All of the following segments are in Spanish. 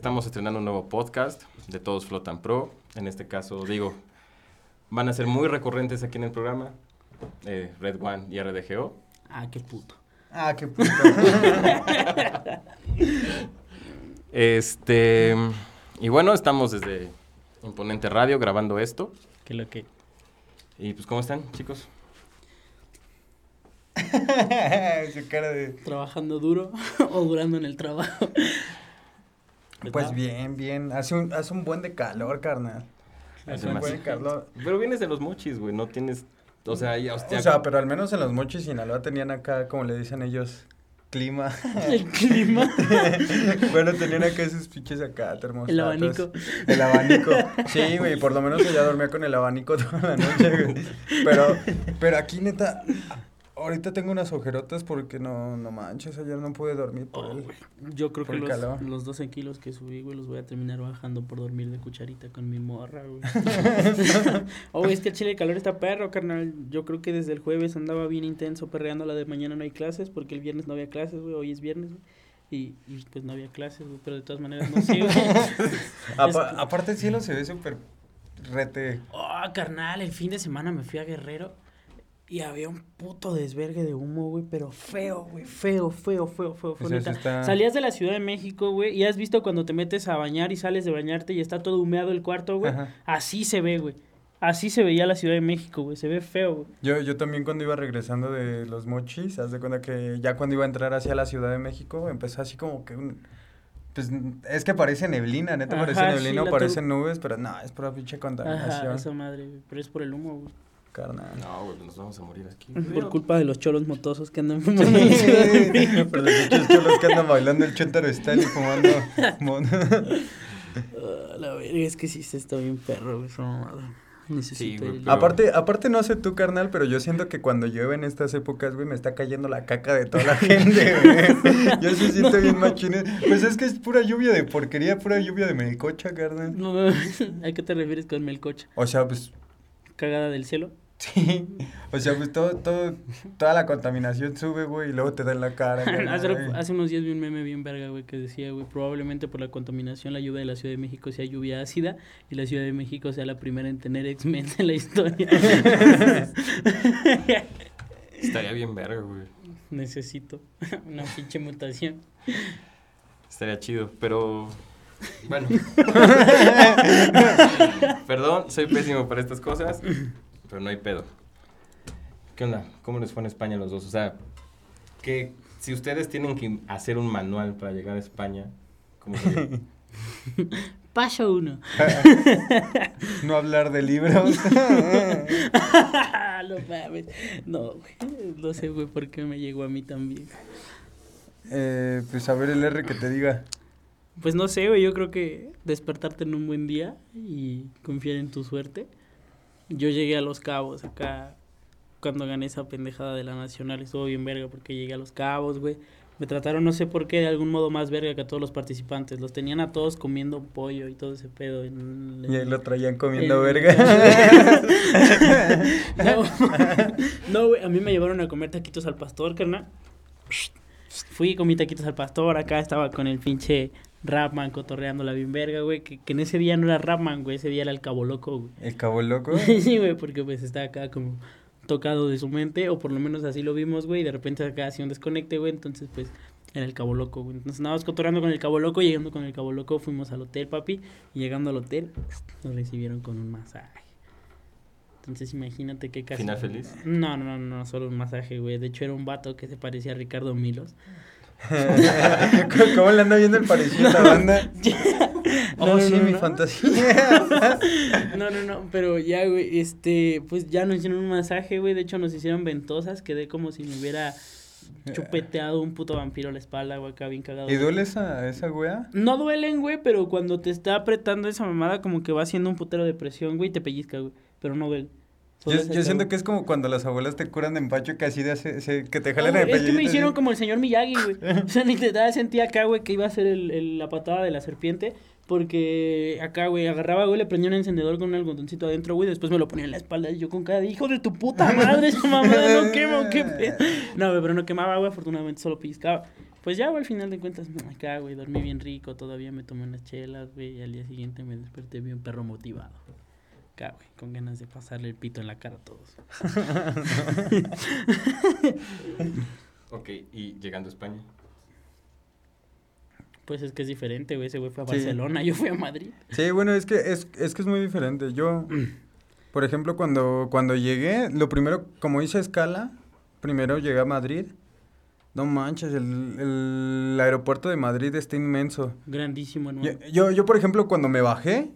estamos estrenando un nuevo podcast de Todos Flotan Pro. En este caso, digo, van a ser muy recurrentes aquí en el programa. eh, Red One y RDGO. Ah, qué puto. Ah, qué puto. Este. Y bueno, estamos desde Imponente Radio grabando esto. Que lo que. Y pues, ¿cómo están, chicos? Su cara de... Trabajando duro o durando en el trabajo. Pues bien, bien. Hace un, hace un buen de calor, carnal. Hace un buen de calor. Pero vienes de los mochis, güey. No tienes. O sea, ya, hostia. O sea, pero al menos en los mochis Sinaloa tenían acá, como le dicen ellos, clima. El clima. bueno, tenían acá esos pinches acá, termostatos. El abanico. El abanico. Sí, güey, por lo menos ella dormía con el abanico toda la noche, güey. Pero, pero aquí, neta, ahorita tengo unas ojerotas porque no, no manches, ayer no pude dormir por Oh, el... Yo creo Por que el los, calor. los 12 kilos que subí, güey, los voy a terminar bajando por dormir de cucharita con mi morra, güey. oh, es que el chile de calor está perro, carnal. Yo creo que desde el jueves andaba bien intenso perreando la de mañana no hay clases, porque el viernes no había clases, güey. Hoy es viernes, güey. Y, y pues no había clases, güey, pero de todas maneras no güey. Apa- aparte el cielo se ve súper rete... Oh, carnal, el fin de semana me fui a Guerrero y había un puto desvergue de humo, güey, pero feo, güey, feo, feo, feo, feo, feo. O sea, neta. sí está- Salías de la Ciudad de México, güey, y has visto cuando te metes a bañar y sales de bañarte y está todo humeado el cuarto, güey. Ajá. Así se ve, güey. Así se veía la Ciudad de México, güey. Se ve feo, güey. Yo, yo también cuando iba regresando de los mochis, haz de cuenta que ya cuando iba a entrar hacia la Ciudad de México, empezó así como que un... Pues es que parece neblina, neta Ajá, parece sí, neblina o la parecen nubes, pero no, es pura pinche Ajá, contaminación, esa madre, güey. Pero es por el humo, güey. Carnal. No, güey, nos vamos a morir aquí. Por culpa de los cholos motosos que andan fumando México. Por los cholos que andan bailando el chuntaro están y fumando mono. Ah, la verga, es que sí se está bien perro, güey, esa mamada. Necesito güey, pero- aparte, aparte no sé tú, carnal, pero yo siento que cuando llueve en estas épocas, güey, me está cayendo la caca de toda la gente, güey. Yo sí siento bien machín. Pues es que es pura lluvia de porquería, pura lluvia de melcocha, carnal. No, ¿a qué te refieres con melcocha? O sea, pues ¿Cagada del cielo? Sí, o sea, pues todo, todo, toda la contaminación sube, güey, y luego te da en la cara. hace unos días vi un meme bien verga, güey, que decía, güey, probablemente por la contaminación la lluvia de la Ciudad de México sea lluvia ácida y la Ciudad de México sea la primera en tener X-Men en la historia. Estaría bien verga, güey. Necesito una pinche mutación. Estaría chido, pero. Bueno. Perdón, soy pésimo para estas cosas, pero no hay pedo. ¿Qué onda? ¿Cómo les fue en España a los dos? O sea, que si ustedes tienen que hacer un manual para llegar a España, ¿cómo sería? Paso uno. No hablar de libros. no mames. No, güey. No sé, güey, por qué me llegó a mí también. eh, pues a ver el R que te diga. Pues no sé, güey, yo creo que despertarte en un buen día y confiar en tu suerte. Yo llegué a Los Cabos acá cuando gané esa pendejada de la Nacional, estuvo bien verga porque llegué a Los Cabos, güey. Me trataron, no sé por qué, de algún modo más verga que a todos los participantes. Los tenían a todos comiendo pollo y todo ese pedo. En, Y ahí lo traían comiendo en- verga. no, no, güey, a mí me llevaron a comer taquitos al pastor, carnal. Fui, comí taquitos al pastor, acá estaba con el pinche Rapman cotorreándola bien verga, güey. Que, que en ese día no era Rapman, güey, ese día era el Cabo Loco, güey. El cabo loco. sí, güey, porque pues está acá como tocado de su mente, o por lo menos así lo vimos, güey, y de repente acá hacía un desconecte, güey, entonces pues era el Cabo Loco, güey. Entonces andábamos cotorreando con el Cabo Loco, llegando con el Cabo Loco, fuimos al hotel, papi, y llegando al hotel, nos recibieron con un masaje. Entonces imagínate qué casi... ¿Final feliz? No, no, no, no, solo un masaje, güey. De hecho era un vato que se parecía a Ricardo Milos. ¿Cómo- ¿Cómo le anda viendo el parecido a la banda? No, Oh, no, sí, no, mi no. fantasía. No, no, no, pero ya, güey, este, pues ya nos hicieron un masaje, güey, de hecho nos hicieron ventosas, quedé como si me hubiera chupeteado un puto vampiro a la espalda, güey, acá bien cagado. ¿Y duele esa, esa wea? No duelen, güey, pero cuando te está apretando esa mamada, como que va haciendo un putero de presión, güey, y te pellizca, güey, pero no duele. Yo, yo siento que es como cuando las abuelas te curan de empacho que así de hace, se- que te jalan No, el es que me hicieron así. como el señor Miyagi, güey. O sea, literal sentía acá, güey, que iba a ser el, el- la patada de la serpiente. Porque acá, güey, agarraba, güey, le prendía un encendedor con un algodoncito adentro, güey. Después me lo ponía en la espalda y yo con cara de hijo de tu puta madre, esa mamada no quema, qué pedo. No, güey, pero no quemaba, güey, afortunadamente solo pellizcaba. Pues ya, güey, al final de cuentas, acá, güey, dormí bien rico, todavía me tomé unas chelas, güey, y al día siguiente me desperté bien perro motivado. Acá, güey, con ganas de pasarle el pito en la cara a todos. Ok, y llegando a España. Pues es que es diferente, güey, ese güey fue a Sí. Barcelona, yo fui a Madrid. Sí, bueno, es que es, es que es muy diferente. Yo, por ejemplo, cuando, cuando llegué, lo primero, como hice escala, primero llegué a Madrid. No manches, el, el aeropuerto de Madrid está inmenso. Grandísimo, hermano. Yo, yo, yo, por ejemplo, cuando me bajé,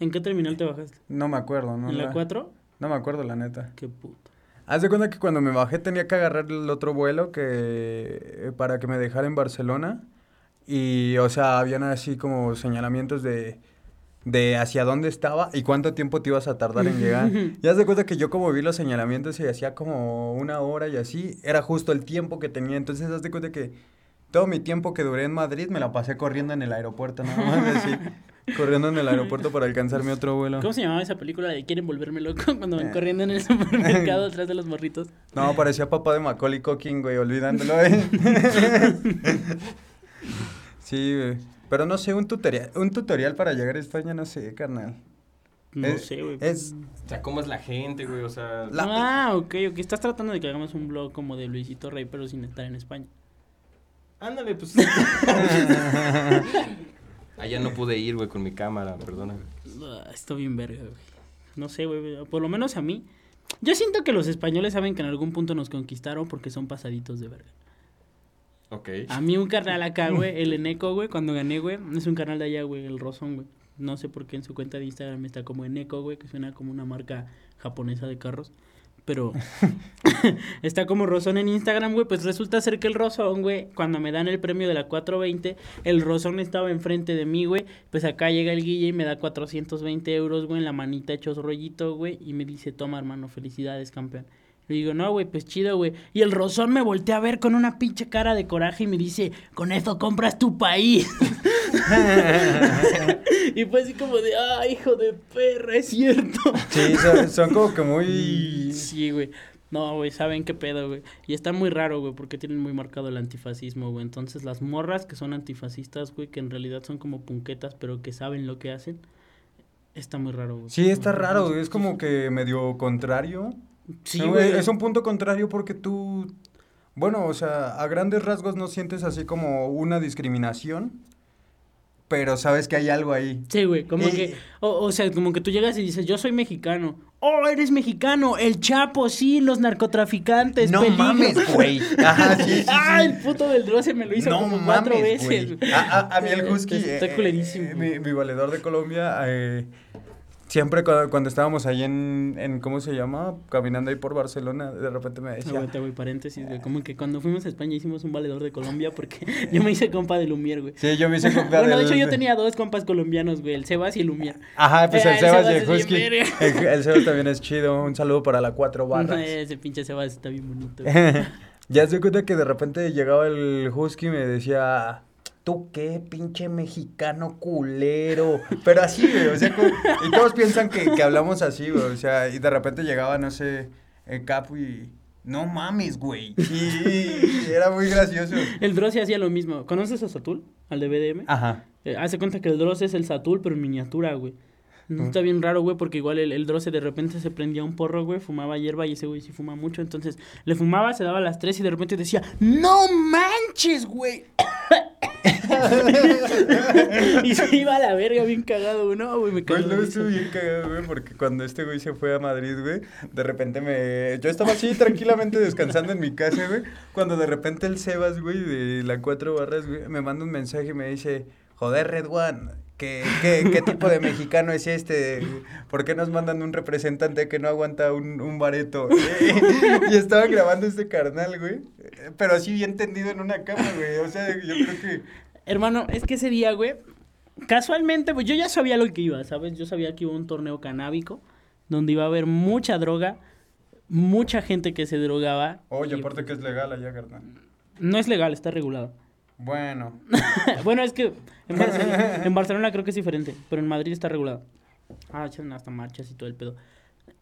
¿En qué terminal te bajaste? no me acuerdo, ¿no? ¿En la 4? No me acuerdo, la neta. Qué puto. Haz de cuenta que cuando me bajé tenía que agarrar el otro vuelo que eh, para que me dejara en Barcelona. Y, o sea, habían así como señalamientos de, de hacia dónde estaba y cuánto tiempo te ibas a tardar en llegar. y haz de cuenta que yo como vi los señalamientos y hacía como una hora y así, era justo el tiempo que tenía. Entonces, haz de cuenta que todo mi tiempo que duré en Madrid me la pasé corriendo en el aeropuerto, nada más así. corriendo en el aeropuerto para alcanzar mi otro vuelo. ¿Cómo se llamaba esa película de Quieren volverme loco cuando van Eh. corriendo en el supermercado atrás de los morritos? No, parecía papá de Macaulay Culkin, güey, olvidándolo, ¿eh? sí, güey. Pero no sé, un tutorial, un tutorial para llegar a España, no sé, carnal. No Es- sé, güey. es- O sea, ¿cómo es la gente, güey? O sea, La- Ah, ok, ok. Estás tratando de que hagamos un blog como de Luisito Rey, pero sin estar en España. ándale, pues. Allá no pude ir, güey, con mi cámara, perdóname. Ah, Está bien verga, güey. No sé, güey. Por lo menos a mí. Yo siento que los españoles saben que en algún punto nos conquistaron porque son pasaditos de verga. Ok. A mí un carnal acá, güey, el Eneco, güey, cuando gané, güey, es un canal de allá, güey, el Rosón, güey. No sé por qué en su cuenta de Instagram está como Eneco, güey, que suena como una marca japonesa de carros. Pero está como Rosón en Instagram, güey. Pues resulta ser que el Rosón, güey, cuando me dan el premio de la 420, el Rosón estaba enfrente de mí, güey. Pues acá llega el Guille y me da 420 euros, güey, en la manita hechos rollito, güey. Y me dice, toma, hermano, felicidades, campeón. Le digo, no, güey, pues chido, güey. Y el Rosón me voltea a ver con una pinche cara de coraje y me dice, con eso compras tu país. y fue así como de, ah, hijo de perra, es cierto. Sí, son, son como que muy... Sí, güey. No, güey, saben qué pedo, güey. Y está muy raro, güey, porque tienen muy marcado el antifascismo, güey. Entonces, las morras que son antifascistas, güey, que en realidad son como punquetas, pero que saben lo que hacen, está muy raro, güey. Sí, está raro, güey, es como que medio contrario. Sí, No, güey. Es un punto contrario porque tú... Bueno, o sea, a grandes rasgos no sientes así como una discriminación, pero sabes que hay algo ahí. Sí, güey, como Y- que, o, o sea, como que tú llegas y dices, yo soy mexicano. Oh, eres mexicano, el Chapo, sí, los narcotraficantes, No peligro". mames, güey. Ajá, sí, sí, sí. ah, el puto del Droce me lo hizo no como mames, cuatro veces. A, a- a mí el Husky, Está eh, culerísimo. eh, mi, mi valedor de Colombia, eh, siempre cuando, cuando estábamos ahí en, en, ¿cómo se llama? Caminando ahí por Barcelona, de repente me decía... Aguanta, güey, paréntesis, güey. Como que cuando fuimos a España hicimos un valedor de Colombia porque yo me hice compa de Lumier, güey. Sí, yo me hice compa Bueno, de hecho yo tenía dos compas colombianos, güey, el Sebas y el Lumier. Ajá, pues Eh, el el Sebas y el Husky. El, el Sebas también es chido. Un saludo para la cuatro barras. Ese pinche Sebas está bien bonito. ya se cuenta que de repente llegaba el Husky y me decía, ¿tú qué, pinche mexicano culero? Pero así, güey, o sea, y todos piensan que, que hablamos así, güey, o sea, y de repente llegaba, no sé, el capo y, no mames, güey, y, era muy gracioso. El Dross hacía lo mismo. ¿Conoces a Satul? Al de BDM. Ajá. Eh, hace cuenta que el Dross es el Satul, pero en miniatura, güey. No, Está bien raro, güey, porque igual el, el Dross de repente se prendía un porro, güey, fumaba hierba y ese güey sí fuma mucho. Entonces le fumaba, se daba a las tres y de repente decía, ¡No manches, güey! y se iba a la verga bien cagado, güey. No, güey, me Güey, cagó. luego risa. estuve bien cagado, güey, porque cuando este güey se fue a Madrid, güey, de repente me... Yo estaba así tranquilamente descansando en mi casa, güey, cuando de repente el Sebas, güey, de la cuatro barras, güey, me manda un mensaje y me dice, joder, Red One, ¿qué, qué, qué tipo de mexicano es este? ¿Por qué nos mandan un representante que no aguanta un, un bareto? y estaba grabando este carnal, güey, pero así bien tendido en una cama, güey, o sea, yo creo que... Hermano, es que ese día, güey, casualmente, pues yo ya sabía lo que iba, ¿sabes? Yo sabía que iba un torneo canábico donde iba a haber mucha droga, mucha gente que se drogaba. Oye, y- aparte que es legal allá, carnal. No es legal, está regulado. Bueno. bueno, es que en Barcelona, en Barcelona creo que es diferente, pero en Madrid está regulado. Ah, echan hasta marchas y todo el pedo.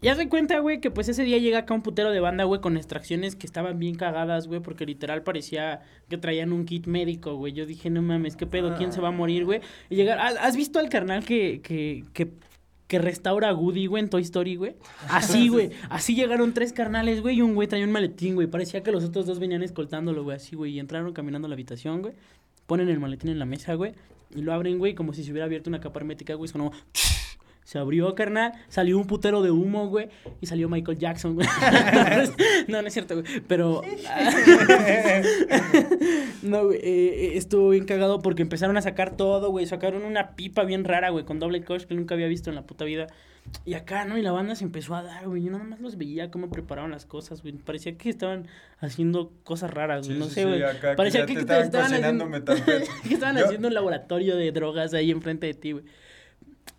Ya se cuenta, güey, que pues ese día llega acá un putero de banda, güey, con extracciones que estaban bien cagadas, güey, porque literal parecía que traían un kit médico, güey. Yo dije, no mames, ¿qué pedo? ¿Quién se va a morir, güey? Y llegar, ¿has visto al carnal que, que, que, que restaura a Woody, güey, en Toy Story, güey? Así, güey. Así llegaron tres carnales, güey, y un güey traía un maletín, güey. Parecía que los otros dos venían escoltándolo, güey, así, güey. Y entraron caminando a la habitación, güey. Ponen el maletín en la mesa, güey. Y lo abren, güey, como si se hubiera abierto una capa hermética, güey. Sonó... Se abrió, carnal, salió un putero de humo, güey, y salió Michael Jackson, güey. no, no es cierto, güey, pero... no, güey, eh, eh, estuvo bien cagado porque empezaron a sacar todo, güey, sacaron una pipa bien rara, güey, con doble coach que nunca había visto en la puta vida. Y acá, ¿no? Y la banda se empezó a dar, güey, yo nada más los veía cómo preparaban las cosas, güey. Parecía que estaban haciendo cosas raras, güey, no sé, güey. Parecía que, te estaban, haciendo... que estaban Yo- haciendo un laboratorio de drogas ahí enfrente de ti, güey.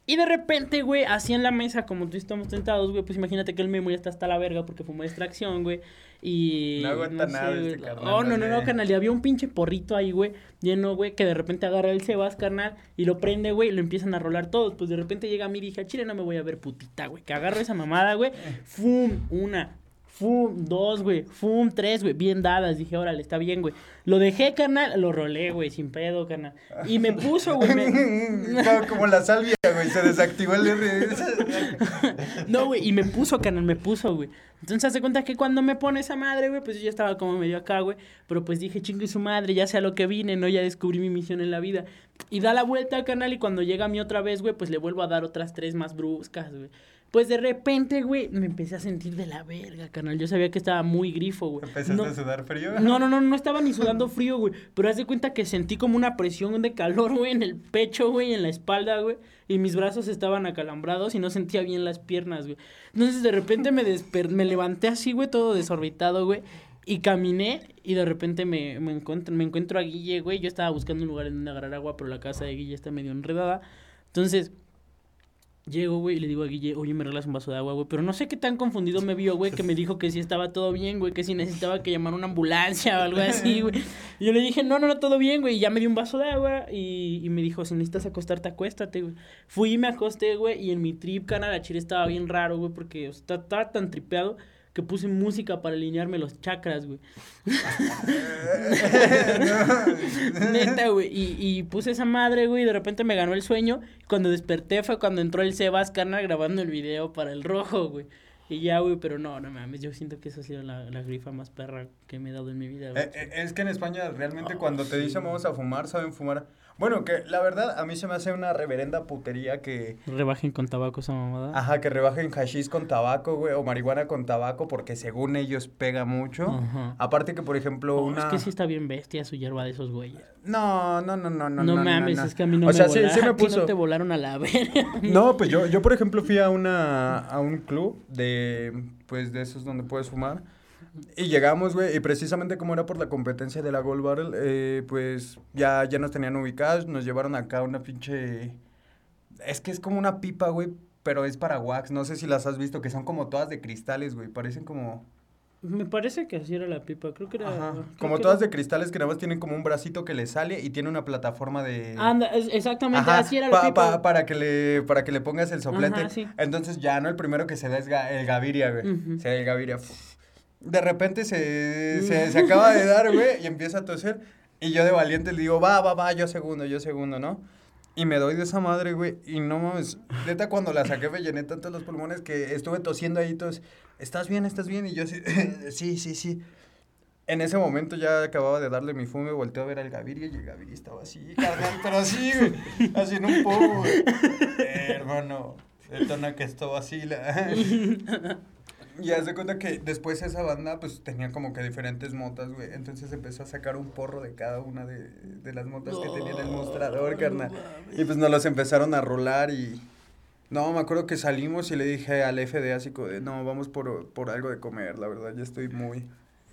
Y de repente, güey, así en la mesa, como tú estamos tentados, güey, pues imagínate que el Memo ya está hasta la verga porque fumó extracción, güey. Y. No aguanta nada güey. este carnal, Oh, no, no, no, carnal. Y había un pinche porrito ahí, güey, lleno, güey, que de repente agarra el Sebas, carnal, y lo prende, güey, y lo empiezan a rolar todos. Pues de repente llega a mí y dije, "A chile no me voy a ver putita, güey. Que agarro esa mamada, güey. Fum, una. Fum, dos, güey. Fum, tres, güey. Bien dadas. Dije, órale, está bien, güey. Lo dejé, carnal. Lo rolé, güey, sin pedo, carnal. Y me puso, güey. me- como, como la salvia, güey, se desactivó el R. No, güey, y me puso, canal, me puso, güey. Entonces, hace cuenta que cuando me pone esa madre, güey, pues yo ya estaba como medio acá, güey. Pero pues dije, chingue su madre, ya sea lo que vine, ¿no? Ya descubrí mi misión en la vida. Y da la vuelta al canal y cuando llega a mí otra vez, güey, pues le vuelvo a dar otras tres más bruscas, güey. Pues de repente, güey, me empecé a sentir de la verga, canal. Yo sabía que estaba muy grifo, güey. ¿Empezaste No- a sudar frío? no, no, no, no estaba ni sudando frío, güey. Pero haz de cuenta que sentí como una presión de calor, güey, en el pecho, güey, en la espalda, güey. Y mis brazos estaban acalambrados y no sentía bien las piernas, güey. Entonces de repente me desper me levanté así, güey, todo desorbitado, güey. Y caminé y de repente me, me, encuentro, me encuentro a Guille, güey. Yo estaba buscando un lugar en donde agarrar agua, pero la casa de Guille está medio enredada. Entonces, llego, güey, y le digo a Guille, oye, me regalas un vaso de agua, güey. Pero no sé qué tan confundido me vio, güey, que me dijo que sí estaba todo bien, güey, que si necesitaba que llamar una ambulancia o algo así, güey. Y yo le dije, no, no, no, todo bien, güey. Y ya me dio un vaso de agua y, y me dijo, si necesitas acostarte, acuéstate, güey. Fui y me acosté, güey, y en mi trip, canal, chile estaba bien raro, güey, porque o sea, estaba tan tripeado que puse música para alinearme los chakras, güey. Neta, güey. Y, y puse esa madre, güey, y de repente me ganó el sueño. Cuando desperté fue cuando entró el Sebas Carnal grabando el video para el rojo, güey. Y ya, güey, pero no, no mames, yo siento que esa ha sido la, la grifa más perra que me he dado en mi vida, güey. Eh, eh, es que en España realmente cuando te dicen vamos a fumar, saben fumar. Bueno, que la verdad a mí se me hace una reverenda putería que... Rebajen con tabaco esa mamada. Ajá, que rebajen hashish con tabaco, güey, o marihuana con tabaco, porque según ellos pega mucho. Ajá. Aparte que, por ejemplo, Oh, una... Es que sí está bien bestia su hierba de esos güeyes. No, no, no, no, no. No, no, mames, no. es que a mí no o me sea, sí, volaron. sí me a ti puso... no te volaron a la verga. No, pues yo, yo por ejemplo fui a una a un club de pues de esos donde puedes fumar y llegamos, güey, y precisamente como era por la competencia de la Gold Barrel, eh, pues ya, ya nos tenían ubicados, nos llevaron acá una pinche... Es que es como una pipa, güey, pero es para wax, no sé si las has visto, que son como todas de cristales, güey, parecen como... Me parece que así era la pipa, creo que era... Ajá, creo como que todas era- de cristales que nada más tienen como un bracito que le sale y tiene una plataforma de... Anda, es- exactamente, Ajá, así era la pa- pipa. pa- para, que le, para que le pongas el soplete. Ajá, sí. Entonces ya, ¿no? El primero que se da es ga- el Gaviria, güey. Se da el Gaviria. De repente se, se, se acaba de dar, güey, y empieza a toser. Y yo de valiente le digo, va, va, va, yo segundo, yo segundo, ¿no? Y me doy de esa madre, güey, y no mames, neta cuando la saqué me llené tanto los pulmones que estuve tosiendo ahí, todos, ¿estás bien, estás bien? Y yo así, sí, sí, sí. En ese momento ya acababa de darle mi fume, volteé a ver al Gaviria y el Gaviria estaba así, carnal, pero así, güey, así en un poco, güey. Eh, hermano, detona que esto vacila. Y haz de cuenta que después esa banda pues tenía como que diferentes motas, güey. Entonces empezó a sacar un porro de cada una de, de las motas que tenía en el mostrador, carnal. Y pues nos los empezaron a rolar y... No, me acuerdo que salimos y le dije al FD así como de, no, vamos por, por algo de comer, la verdad, ya estoy muy...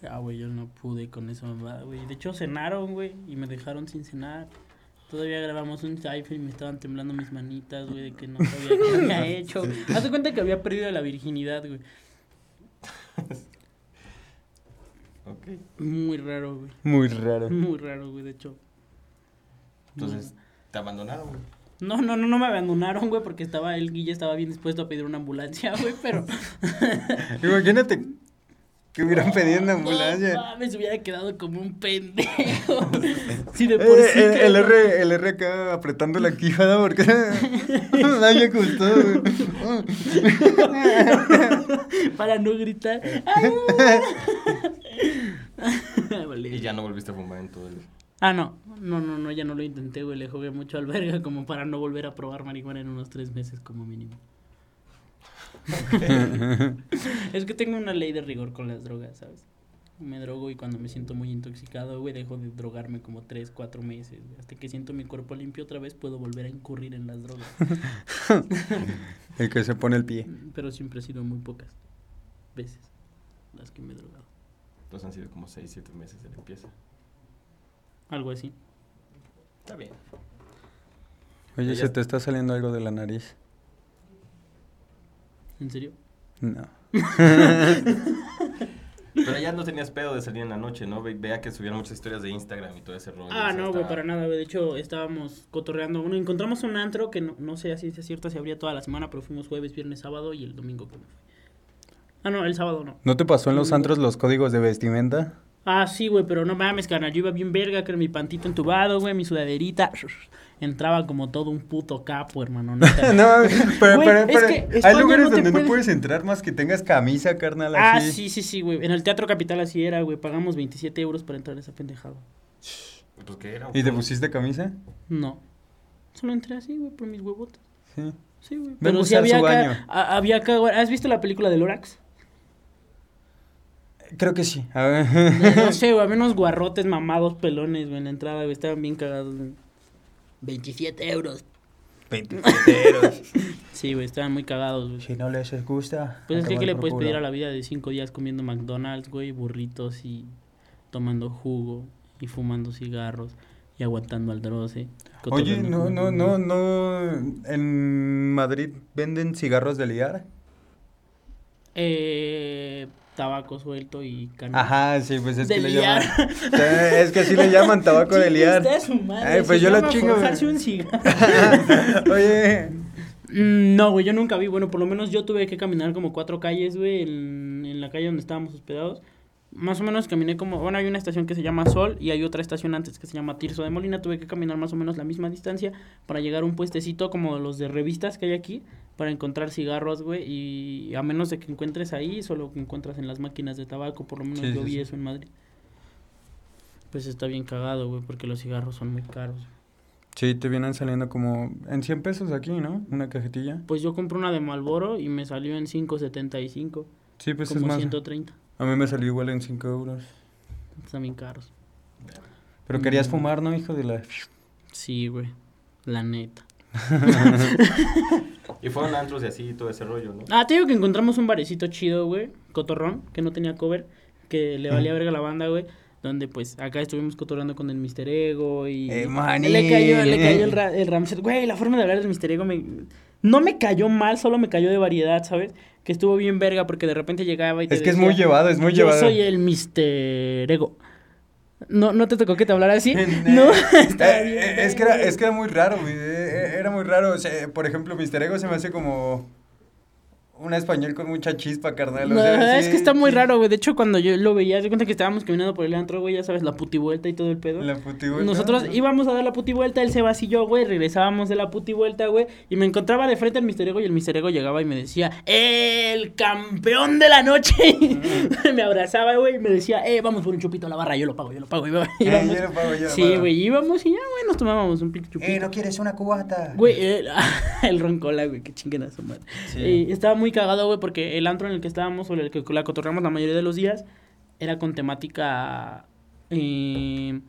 Ah, güey, yo no pude con esa mamada, güey. De hecho, cenaron, güey, y me dejaron sin cenar. Todavía grabamos un cipher y me estaban temblando mis manitas, güey, de que no sabía qué había hecho. Haz de cuenta que había perdido la virginidad, güey. Ok. Muy raro, güey. Muy raro. Muy raro, güey, de hecho. Entonces, ¿te abandonaron, güey? No, no, no, no me abandonaron, güey, porque estaba, el Guille estaba bien dispuesto a pedir una ambulancia, güey, pero... Imagínate que hubieran pedido una ambulancia. No mames, hubiera quedado como un pendejo. Sí, de Eh, sí. el. R, el R acá apretando la quijada porque nadie gustó. Para no gritar. Y ya no volviste a fumar en todo el... Ah, no. No, no, no, ya no lo intenté, güey. Le jugué mucho al verga como para no volver a probar marihuana en unos tres meses como mínimo. es que tengo una ley de rigor con las drogas, ¿sabes? Me drogo y cuando me siento muy intoxicado, güey, dejo de drogarme como tres, cuatro meses. güey. Hasta que siento mi cuerpo limpio otra vez puedo volver a incurrir en las drogas. El que se pone el pie. Pero siempre ha sido muy pocas veces las que me he drogado. Entonces han sido como 6, 7 meses de limpieza. Algo así. Está bien. Oye, ¿se te está saliendo algo de la nariz? ¿En serio? No. Pero ya no tenías pedo de salir en la noche, ¿no? Ve- Vea que subieron muchas historias de Instagram y todo ese rollo. Ah, o sea, no, güey, estaba- para nada, güey. De hecho, estábamos cotorreando. Bueno, encontramos un antro que no, no sé si es cierto si abría toda la semana, pero fuimos jueves, viernes, sábado y el domingo. Ah, no, el sábado no. ¿No te pasó en los antros los códigos de vestimenta? Ah, sí, güey, pero no mames, carnal. Yo iba bien verga, con mi pantito entubado, güey, mi sudaderita. Entraba como todo un puto capo, hermano. no, pero, pero, es pero que hay lugares no donde no puede- puedes entrar más que tengas camisa, carnal, ah, así. sí, sí, sí, güey. En el Teatro Capital así era, güey. Pagamos 27 euros para entrar a esa pendejada. Pues, ¿qué era? ¿Y te pusiste camisa? No. Solo entré así, güey, por mis huevotas. Sí. Sí, güey. Pero a sí había acá, a- había acá, güey. ¿Has visto la película de Lorax? Creo que sí. A ver. No sé, güey, había unos guarrotes mamados pelones, güey, en la entrada, güey. Estaban bien cagados, güey. 27 euros. 27 euros. Sí, güey, estaban muy cagados, güey. Si no les gusta. Pues es que, ¿qué le puedes culo. pedir a la vida de cinco días comiendo McDonald's, güey? Burritos y tomando jugo y fumando cigarros y aguantando al droce. Oye, no, no, no, no. ¿En Madrid venden cigarros de liar? Eh, tabaco suelto y canal. Ajá, sí, pues es De que le liar. llaman. O sea, es que así le llaman tabaco de liar. Usted a su madre, Ay, pues se yo la llama chingo, forjarse güey. un cigarro. Oye, Mm, No, güey, yo nunca vi. Bueno, por lo menos yo tuve que caminar como cuatro calles, güey, en, en la calle donde estábamos hospedados. Más o menos caminé como... Bueno, hay una estación que se llama Sol y hay otra estación antes que se llama Tirso de Molina. Tuve que caminar más o menos la misma distancia para llegar a un puestecito como los de revistas que hay aquí para encontrar cigarros, güey. Y a menos de que encuentres ahí, solo que encuentras en las máquinas de tabaco. Por lo menos Sí, yo vi sí. eso en Madrid. Pues está bien cagado, güey, porque los cigarros son muy caros. sí, te vienen saliendo como en 100 pesos aquí, ¿no? Una cajetilla. Pues yo compré una de Malboro y me salió en 5.75. Sí, pues como es más. 130. A mí me salió igual en 5 euros. Están bien caros. Pero querías Mm. fumar, ¿no, hijo de la...? Sí, güey. La neta. Y fueron antros y así y todo ese rollo, ¿no? Ah, te digo que encontramos un barecito chido, güey. Cotorrón, que no tenía cover. Que le valía verga a la banda, güey. Donde pues acá estuvimos cotorreando con el Mister Ego y... Eh, maní. Le cayó, le cayó el, ra- el. Güey, la forma de hablar del Mister Ego me... No me cayó mal, solo me cayó de variedad, ¿sabes? Que estuvo bien verga porque de repente llegaba y te Es que es decía, muy llevado, es muy Yo llevado. soy el Mister Ego. ¿No, ¿No te tocó que te hablara así? Eh, no, eh, eh, es, que era, es que era muy raro, güey. Era muy raro. O sea, por ejemplo, Mr. Ego se me hace como un español con mucha chispa, carnal. o sea, es sí, que está muy sí. raro, güey. De hecho, cuando yo lo veía, se cuenta que estábamos caminando por el antro, güey, ya sabes, la putivuelta y todo el pedo. La putivuelta. Nosotros íbamos a dar la putivuelta, él se vacilló, güey, regresábamos de la putivuelta, güey, y me encontraba de frente al Mister Ego y el Mister Ego llegaba y me decía, ¡El campeón de la noche! me abrazaba, güey, y me decía, ¡Eh, vamos por un chupito a la barra! Yo lo pago, yo lo pago. Y Eh, íbamos. yo lo pago, yo lo sí, pago. güey, íbamos y ya, güey, nos tomábamos un pinche chupito. Eh, ¿no quieres una cubata? Güey, el, el roncola, güey, que chinguen a su madre. Sí. Y estaba muy cagado, güey, porque el antro en el que estábamos, o el que la cotorramos la mayoría de los días, era con temática. eh,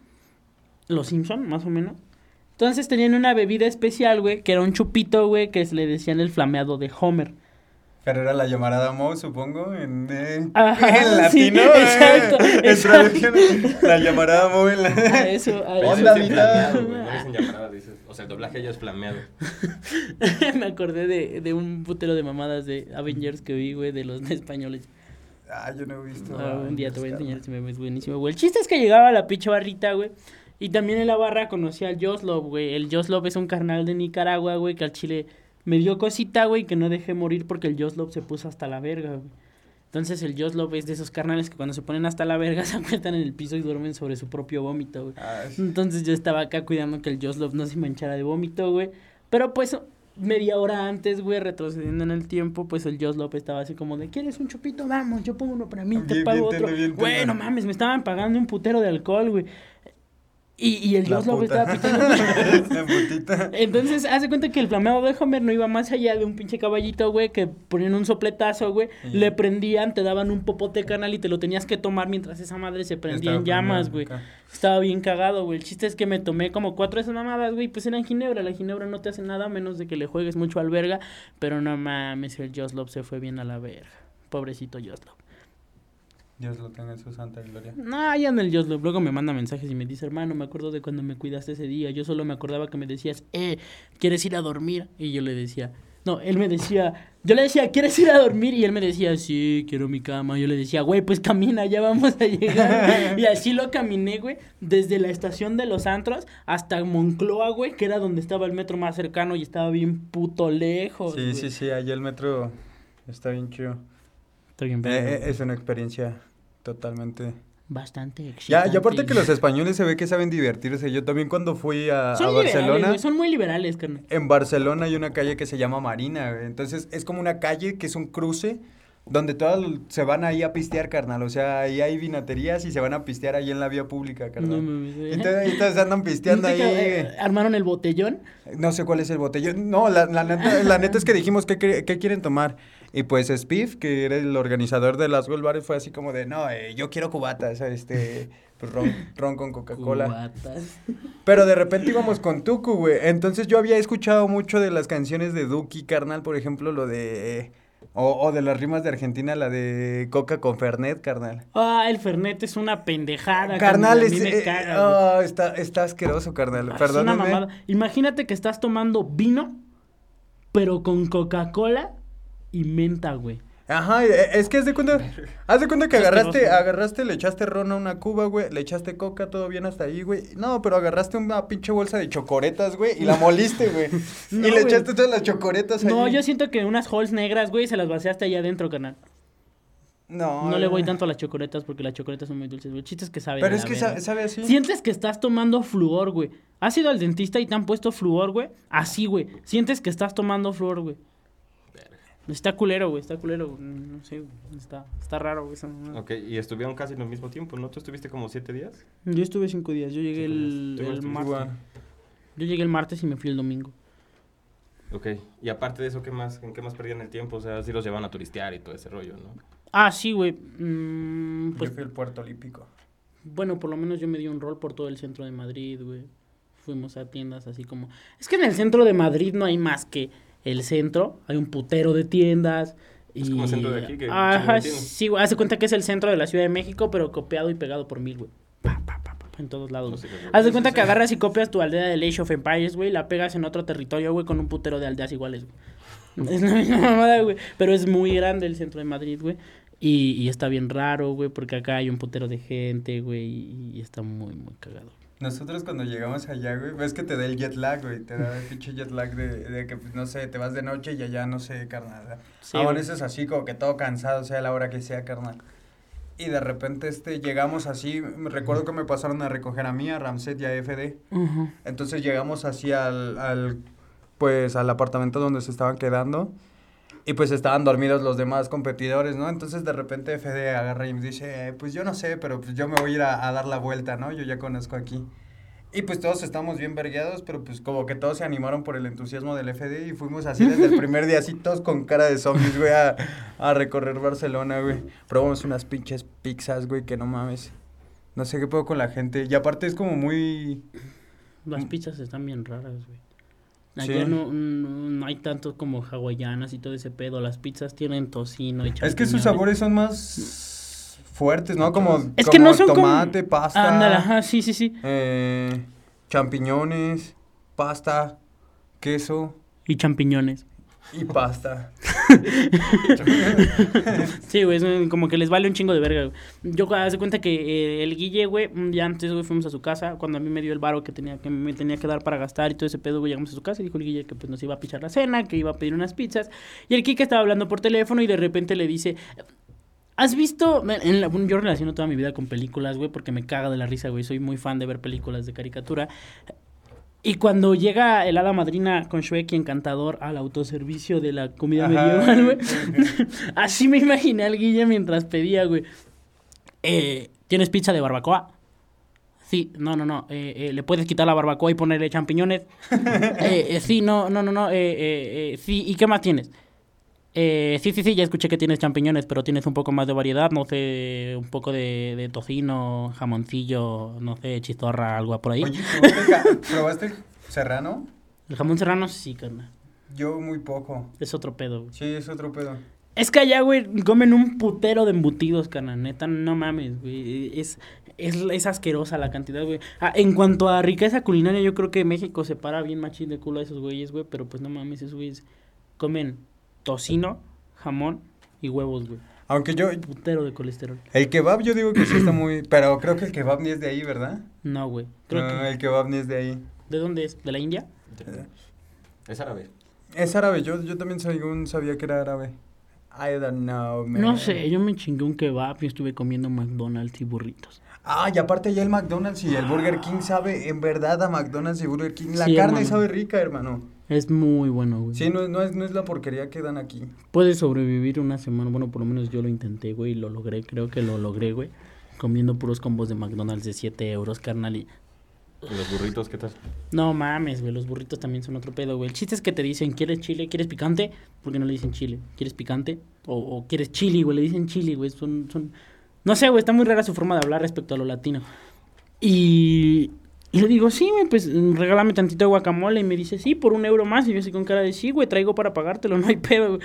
los Simpson, más o menos. Entonces tenían una bebida especial, güey, que era un chupito, güey, que se le decían el flameado de Homer. Pero era la llamarada Mo, supongo, en, en, Ajá, en sí, latino. eh, exacto, En exacto. traducción, la llamarada Mo en la... A eso, a eso. Onda güey, No dicen llamarada, dices. O sea, el doblaje ya es flameado. Me acordé de, de un putero de mamadas de Avengers que vi, güey, de los españoles. Ah, yo no he visto. Ah, un día te voy a enseñar ese meme, es buenísimo, güey. El chiste es que llegaba a la pinche barrita, güey. Y también en la barra conocí al Joslov, güey. El Joslov es un carnal de Nicaragua, güey, que al chile me dio cosita, güey, que no dejé morir porque el Joslov se puso hasta la verga, güey. Entonces el Joslov es de esos carnales que cuando se ponen hasta la verga se acuestan en el piso y duermen sobre su propio vómito, güey. Entonces yo estaba acá cuidando que el Joslov no se manchara de vómito, güey. Pero pues media hora antes, güey, retrocediendo en el tiempo, pues el Joslov estaba así como de, ¿quieres un chupito? Vamos, yo pongo uno para mí, te pago bien otro. bien Güey, no mames, me estaban pagando un putero de alcohol, güey. Y, y el La Joslov puta. estaba. Entonces, hace cuenta que el flameado de Homer no iba más allá de un pinche caballito, güey, que ponían un sopletazo, güey, Sí. le prendían, te daban un popote canal y te lo tenías que tomar mientras esa madre se prendía Estaba en llamas, güey. Estaba bien cagado, güey. El chiste es que me tomé como cuatro de esas mamadas, güey, pues eran ginebra. La ginebra no te hace nada menos de que le juegues mucho al verga, pero no mames, el Joslov se fue bien a la verga. Pobrecito Joslov. Dios lo tenga en su santa gloria. No, ya en el Joslov. Luego me manda mensajes y me dice, hermano, me acuerdo de cuando me cuidaste ese día. Yo solo me acordaba que me decías, eh, ¿quieres ir a dormir? Y yo le decía, no, él me decía, yo le decía, ¿quieres ir a dormir? Y él me decía, sí, quiero mi cama. Yo le decía, güey, pues camina, ya vamos a llegar. y así lo caminé, güey, desde la estación de los antros hasta Moncloa, güey, que era donde estaba el metro más cercano y estaba bien puto lejos. Sí, güey. sí, sí, allá el metro está bien chido. Está bien, Eh, eh, es una experiencia totalmente... Bastante Ya, excitante. y aparte que los españoles se ve que saben divertirse. Yo también cuando fui a, Son a liberales, Barcelona... son muy liberales, carnal. En Barcelona hay una calle que se llama Marina. Entonces es como una calle que es un cruce donde todos se van ahí a pistear, carnal. O sea, ahí hay vinaterías y se van a pistear ahí en la vía pública, carnal. Entonces, todos andan pisteando ¿Viste ahí. que, eh, armaron el botellón. No sé cuál es el botellón. No, la, la neta, la neta es que dijimos qué- qué quieren tomar. Y pues Spiff, que era el organizador de las Gold Bares, fue así como de, no, eh, yo quiero cubatas, este, pues ron, ron con Coca-Cola. Cubatas. Pero de repente íbamos con Tuku, güey. Entonces yo había escuchado mucho de las canciones de Duki, carnal, por ejemplo, lo de... O, o de las rimas de Argentina, la de Coca con Fernet, carnal. Ah, el Fernet es una pendejada. Carnal, es, eh, caga, ah, está, está asqueroso, carnal. Ah, Es una mamada. Imagínate que estás tomando vino, pero con Coca-Cola y menta, güey. Ajá, eh, es que haz de cuenta, haz de cuenta que agarraste, agarraste, le echaste ron a una cuba, güey, le echaste coca, todo bien hasta ahí, güey. No, pero agarraste una pinche bolsa de chocoretas, güey, y la moliste, güey. No, y le güey. echaste todas las chocoretas ahí. No, yo siento que unas halls negras, güey, se las vaciaste allá adentro, canal. No, No le voy tanto a las chocoretas porque las chocoretas son muy dulces, güey. El chiste es que saben Pero es que sabe, sabe así. Sientes que estás tomando flúor, güey. ¿Has ido al dentista y te han puesto flúor, güey? Así, güey. Sientes que estás tomando flúor, güey. Está culero, güey. Está culero. güey. No sé, güey. Está, está raro, güey. Ok, y estuvieron casi al mismo tiempo, ¿no? ¿Tú estuviste como siete días? Yo estuve cinco días. Yo llegué el, el martes. Igual. Yo llegué el martes y me fui el domingo. Ok, y aparte de eso, ¿qué más, ¿en qué más perdían el tiempo? O sea, sí los llevan a turistear y todo ese rollo, ¿no? Ah, sí, güey. Mm, pues, Yo fui al Puerto Olímpico. bueno, por lo menos yo me di un rol por todo el centro de Madrid, güey. Fuimos a tiendas así como... Es que en el centro de Madrid no hay más que el centro. Hay un putero de tiendas. Y... Es como el centro de aquí, que Ajá, sí, güey. Hace cuenta que es el centro de la Ciudad de México, pero copiado y pegado por mil, güey. Pa, pa, pa, pa, en todos lados. No güey. sé qué- Haz de cuenta que agarras y copias tu aldea de Age of Empires, güey, la pegas en otro territorio, güey, con un putero de aldeas iguales, güey. Es la misma mamada, güey. Pero es muy grande el centro de Madrid, güey. Y, y está bien raro, güey, porque acá hay un putero de gente, güey, y, y está muy, muy cagado. Nosotros cuando llegamos allá, güey, ves que te da el jet lag, güey, te da el pinche jet lag de, de que, pues, no sé, te vas de noche y allá, no sé, carnal. Sí, Amaneces así como que todo cansado, sea la hora que sea, carnal. Y de repente, este, llegamos así, recuerdo que me pasaron a recoger a mí, a Ramset y a FD. Entonces llegamos así al, al, pues, al apartamento donde se estaban quedando. Y pues estaban dormidos los demás competidores, ¿no? Entonces de repente FD agarra y me dice, eh, pues yo no sé, pero pues yo me voy a ir a, a dar la vuelta, ¿no? Yo ya conozco aquí. Y pues todos estamos bien vergueados, pero pues como que todos se animaron por el entusiasmo del FD y fuimos así desde el primer día, así todos con cara de zombies, güey, a, a recorrer Barcelona, güey. Probamos unas pinches pizzas, güey, que no mames. No sé qué puedo con la gente. Y aparte es como muy... Las pizzas están bien raras, güey. Sí. Allá no, no, no hay tanto como hawaianas y todo ese pedo. Las pizzas tienen tocino y Es que sus sabores son más fuertes, ¿no? Como, Es que como no son como- tomate, pasta, Ándale, ajá, sí, sí, sí. eh, champiñones, pasta, queso. Y champiñones. Y pasta. Sí, güey, es como que les vale un chingo de verga, güey. Yo, haz de cuenta que eh, el Guille, güey, día antes, fuimos a su casa, cuando a mí me dio el varo que tenía que me tenía que dar para gastar y todo ese pedo, güey, llegamos a su casa y dijo el Guille que pues nos iba a pichar la cena, que iba a pedir unas pizzas, y el Kike estaba hablando por teléfono y de repente le dice... ¿Has visto? en yo relaciono toda mi vida con películas, güey, porque me caga de la risa, güey. Soy muy fan de ver películas de caricatura. Y cuando llega el hada madrina con Shrek y Encantador al autoservicio de la comida medieval, güey. sí, sí. Así me imaginé al Guille mientras pedía, güey. Eh, ¿Tienes pizza de barbacoa? Sí, no, no, no. eh, eh, ¿Le puedes quitar la barbacoa y ponerle champiñones? Sí, no, no, no, no. sí, ¿y qué más tienes? Eh, sí, sí, sí, ya escuché que tienes champiñones, pero tienes un poco más de variedad, no sé, un poco de, de tocino, jamoncillo, no sé, chistorra, algo por ahí. Oye, ¿probaste, ¿probaste serrano? El jamón serrano sí, carnal. Yo muy poco. Es otro pedo, güey. Sí, es otro pedo. Es que allá, güey, comen un putero de embutidos, carnal. Neta, no mames, güey. Es, es, es asquerosa la cantidad, güey. Ah, en cuanto a riqueza culinaria, yo creo que México se para bien machín de culo a esos güeyes, güey. Pero pues no mames, esos güeyes comen tocino, jamón y huevos, güey. Aunque yo, Putero de colesterol. el kebab yo digo que sí está muy, pero creo que el kebab ni es de ahí, ¿verdad? No, güey. Creo no, que... el kebab ni es de ahí. ¿De dónde es? ¿De la India? Es árabe. Es árabe, yo, yo también según sabía que era árabe. I don't know, man. No sé, yo me chingué un kebab y estuve comiendo McDonald's y burritos. Ah, y aparte ya el McDonald's y el Burger King sabe en verdad a McDonald's y Burger King. La Sí, carne hermano. sabe rica, hermano. Es muy bueno, güey. Sí, no, no, es, no es la porquería que dan aquí. Puedes sobrevivir una semana, bueno, por lo menos yo lo intenté, güey, y lo logré, creo que lo logré, güey. Comiendo puros combos de McDonald's de 7 euros, carnal, y... ¿Y los burritos qué tal? No mames, güey, los burritos también son otro pedo, güey. El chiste es que te dicen, ¿quieres chile? ¿Quieres picante? Porque no le dicen chile. ¿Quieres picante? O, o ¿quieres chili, güey? Le dicen chili, güey. Son, son... No sé, güey, está muy rara su forma de hablar respecto a lo latino. Y... Y le digo, sí, güey, pues mm, regálame tantito de guacamole. Y me dice, sí, por un euro más. Y yo así con cara de, sí, güey, traigo para pagártelo, no hay pedo, güey.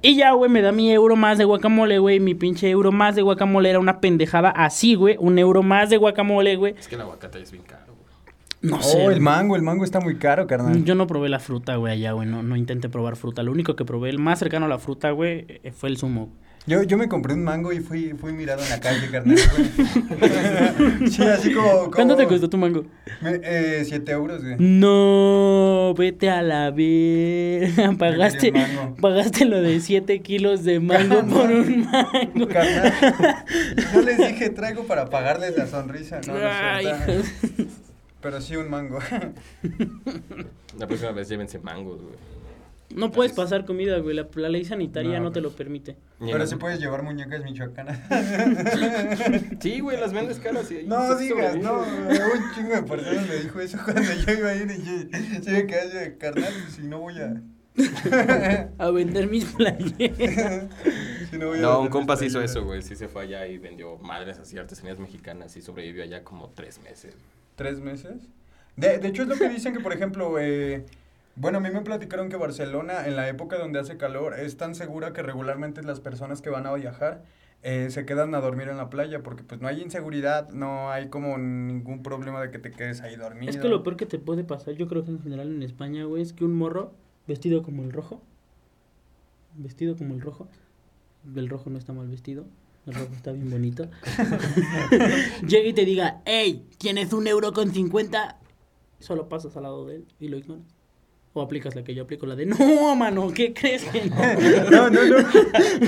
Y ya, güey, me da mi euro más de guacamole, güey. Mi pinche euro más de guacamole era una pendejada así, güey. Un euro más de guacamole, güey. Es que el aguacate es bien caro, güey. No oh, sé. el mango, el mango está muy caro, carnal. Yo no probé la fruta, güey, allá, güey. No, no intenté probar fruta. Lo único que probé, el más cercano a la fruta, güey, eh, fue el zumo. Yo, yo me compré un mango y fui, fui mirado en la calle, carnal. güey. sí, así como... como- ¿Cuánto te costó tu mango? Me- eh, siete euros, güey. No, vete a la verga. Pagaste, pagaste lo de 7 kilos de mango por un mango. Carnal, yo les dije, traigo para pagarles la sonrisa. No, Ay. Pero sí un mango. La próxima vez llévense mangos, güey. No puedes pasar comida, güey. La, la ley sanitaria No, no, te lo permite. Pero sí puedes llevar muñecas michoacanas. Sí, güey, las vendes caras y ahí No se digas, no, un chingo de personas me dijo eso cuando yo iba a ir y yo, sí me quedé de carnal, si no voy a... A vender mis playeras. si no voy a No, un compa hizo eso, güey. Sí se fue allá y vendió madres así, artesanías mexicanas y sobrevivió allá como tres meses. ¿Tres meses? De, de hecho es lo que dicen que, por ejemplo, eh, bueno, a mí me platicaron que Barcelona, en la época donde hace calor, es tan segura que regularmente las personas que van a viajar eh, se quedan a dormir en la playa porque pues no hay inseguridad, no hay como ningún problema de que te quedes ahí dormido. Es que lo peor que te puede pasar, yo creo que en general en España, güey, es que un morro vestido como el rojo, vestido como el rojo, el rojo no está mal vestido, el rojo está bien bonito, llegue y te diga, hey, ¿tienes un euro con 50? Solo pasas al lado de él y lo ignoras. O aplicas la que yo aplico, la de, no, mano, ¿qué crees que no? No, no, no.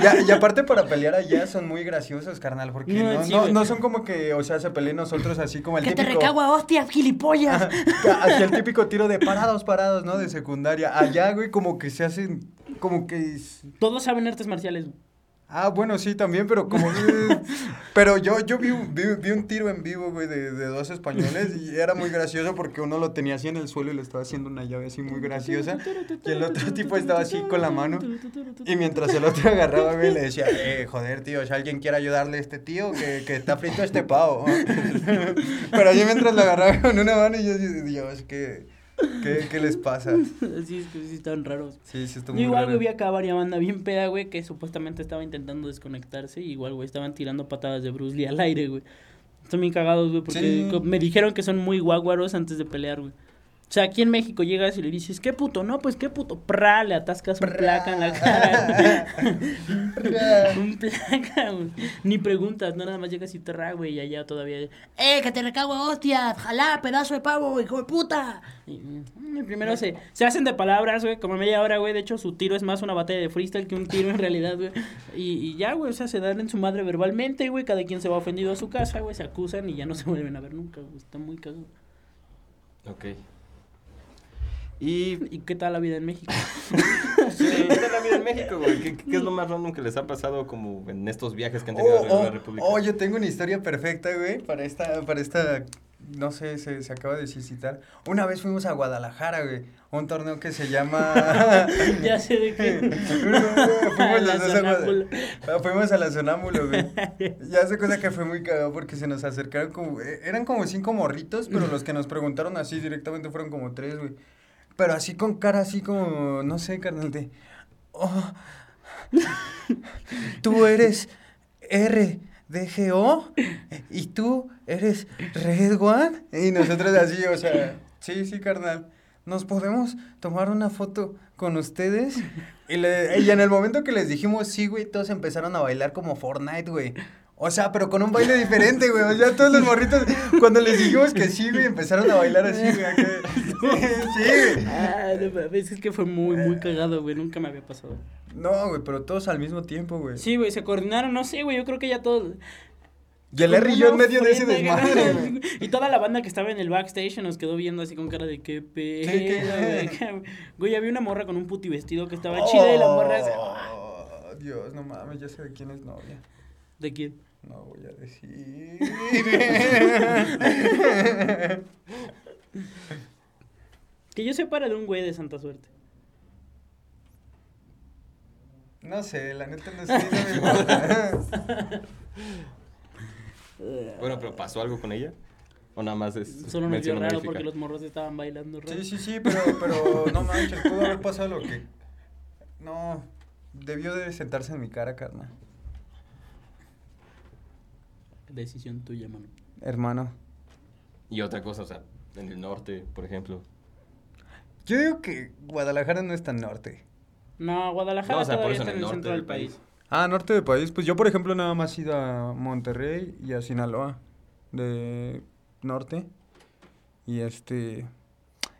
Ya- y aparte para pelear allá son muy graciosos, carnal, porque No, no, sí, no, son como que, o sea, se peleen nosotros así como el ¡Que te típico... recago a hostias, gilipollas! Así el típico tiro de parados, parados, ¿no? De secundaria. Allá, güey, como que se hacen, como que... Todos saben artes marciales. Ah, bueno, sí, también, pero como... pero yo, yo vi, un- vi, vi un tiro en vivo, güey, de, de dos españoles y era muy gracioso porque uno lo tenía así en el suelo y le estaba haciendo una llave así muy graciosa y el otro tipo estaba así con la mano y mientras el otro agarraba, güey, le decía, eh, joder, tío, si alguien quiere ayudarle a este tío, que, que está frito este pavo. pero allí mientras lo agarraba con una mano y yo Dios, ¿qué, qué, qué les pasa? Sí, es que sí están raros. Sí, sí, está muy igual, güey, vi acá varias banda bien peda, güey, que supuestamente estaba intentando desconectarse. y Igual, güey, estaban tirando patadas de Bruce Lee al aire, güey. Están bien cagados, güey, porque Sí. me dijeron que son muy guaguaros antes de pelear, güey. O sea, aquí en México llegas y le dices, ¿qué puto? No, pues qué puto. Pra, le atascas un placa en la cara. un placa, güey. Ni preguntas, no nada más llegas y tra, güey, y allá todavía. ¡Eh, que te recago a hostias! ¡Jalá, pedazo de pavo, hijo de puta! Y, mm, primero se, se hacen de palabras, güey, como media hora, güey. De hecho, su tiro es más una batalla de freestyle que un tiro en realidad, güey. Y, y ya, güey, o sea, se dan en su madre verbalmente, güey. Cada quien se va ofendido a su casa, güey, se acusan y ya no se vuelven a ver nunca, güey. Está muy cagado. Ok. Y ¿Y qué tal la vida en México? Sí, ¿qué tal la vida en México, güey? ¿Qué, qué es lo más random que les ha pasado como en estos viajes que han tenido Oh, alrededor de la oh, República? oh, yo tengo una historia perfecta, güey, para esta, para esta, no sé, se, se acaba de suscitar. Una vez fuimos a Guadalajara, güey, a un torneo que se llama... ya sé de qué. fuimos, La a. Ah, fuimos a la Sonámbulo, güey. Ya se cuenta que fue muy cagado porque se nos acercaron como... eh, Eran como cinco morritos, pero los que nos preguntaron así directamente fueron como tres, güey. Pero así con cara así como, no sé, carnal, de... "Oh, tú eres RDGO y tú eres Red One. Y nosotros así, o sea, sí, sí, carnal. ¿Nos podemos tomar una foto con ustedes? Y, le- y en el momento que les dijimos sí, güey, todos empezaron a bailar como Fortnite, güey. O sea, pero con un baile diferente, güey. O sea, todos los morritos, cuando les dijimos que sí, güey, empezaron a bailar así, güey. Sí, güey. Ah, no mames, es que fue muy, muy cagado, güey. Nunca me había pasado. No, güey, pero todos al mismo tiempo, güey. Sí, güey, se coordinaron, no sé, güey. Yo creo que ya todos. Y el R y yo en medio de ese desmadre, güey. Y toda la banda que estaba en el backstage nos quedó viendo así con cara de qué pedo, güey. Güey, había una morra con un puti vestido que estaba chida y la morra. Oh, Dios, no mames, ya sé de quién es novia. ¿De quién? No voy a decir. Que yo separa de un güey de Santa Suerte. no sé, la neta no sé, no me importa. Bueno, pero ¿pasó algo con ella? ¿O nada más es Solo nos dio raro porque los morros estaban bailando raro. Sí, sí, sí, pero, pero no manches, pudo haber pasado lo que. No, debió de sentarse en mi cara, carnal. Decisión tuya, mano. Hermano. Y otra cosa, o sea, en el norte, por ejemplo. Yo digo que Guadalajara no es tan norte. No, Guadalajara No, o sea, por todavía está en en el norte centro del del país. país. Ah, norte del país. Pues yo, por ejemplo, nada más he ido a Monterrey y a Sinaloa de norte. Y este.